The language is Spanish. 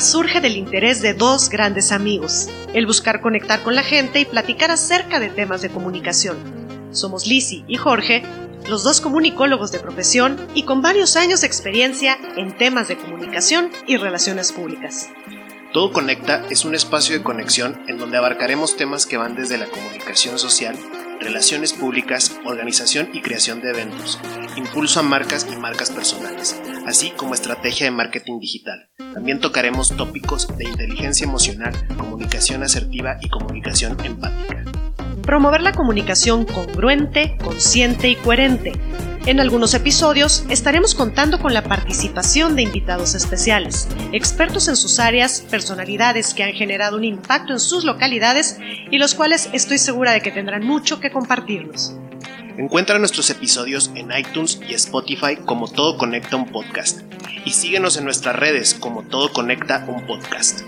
Surge del interés de dos grandes amigos, el buscar conectar con la gente y platicar acerca de temas de comunicación. Somos Lisi y Jorge, los dos comunicólogos de profesión y con varios años de experiencia en temas de comunicación y relaciones públicas. Todo Conecta es un espacio de conexión en donde abarcaremos temas que van desde la comunicación social, relaciones públicas, organización y creación de eventos, impulso a marcas y marcas personales, así como estrategia de marketing digital. También tocaremos tópicos de inteligencia emocional, comunicación asertiva y comunicación empática. Promover la comunicación congruente, consciente y coherente. En algunos episodios estaremos contando con la participación de invitados especiales, expertos en sus áreas, personalidades que han generado un impacto en sus localidades y los cuales estoy segura de que tendrán mucho que compartirnos. Encuentra nuestros episodios en iTunes y Spotify como Todo Conecta un Podcast y síguenos en nuestras redes como Todo Conecta un Podcast.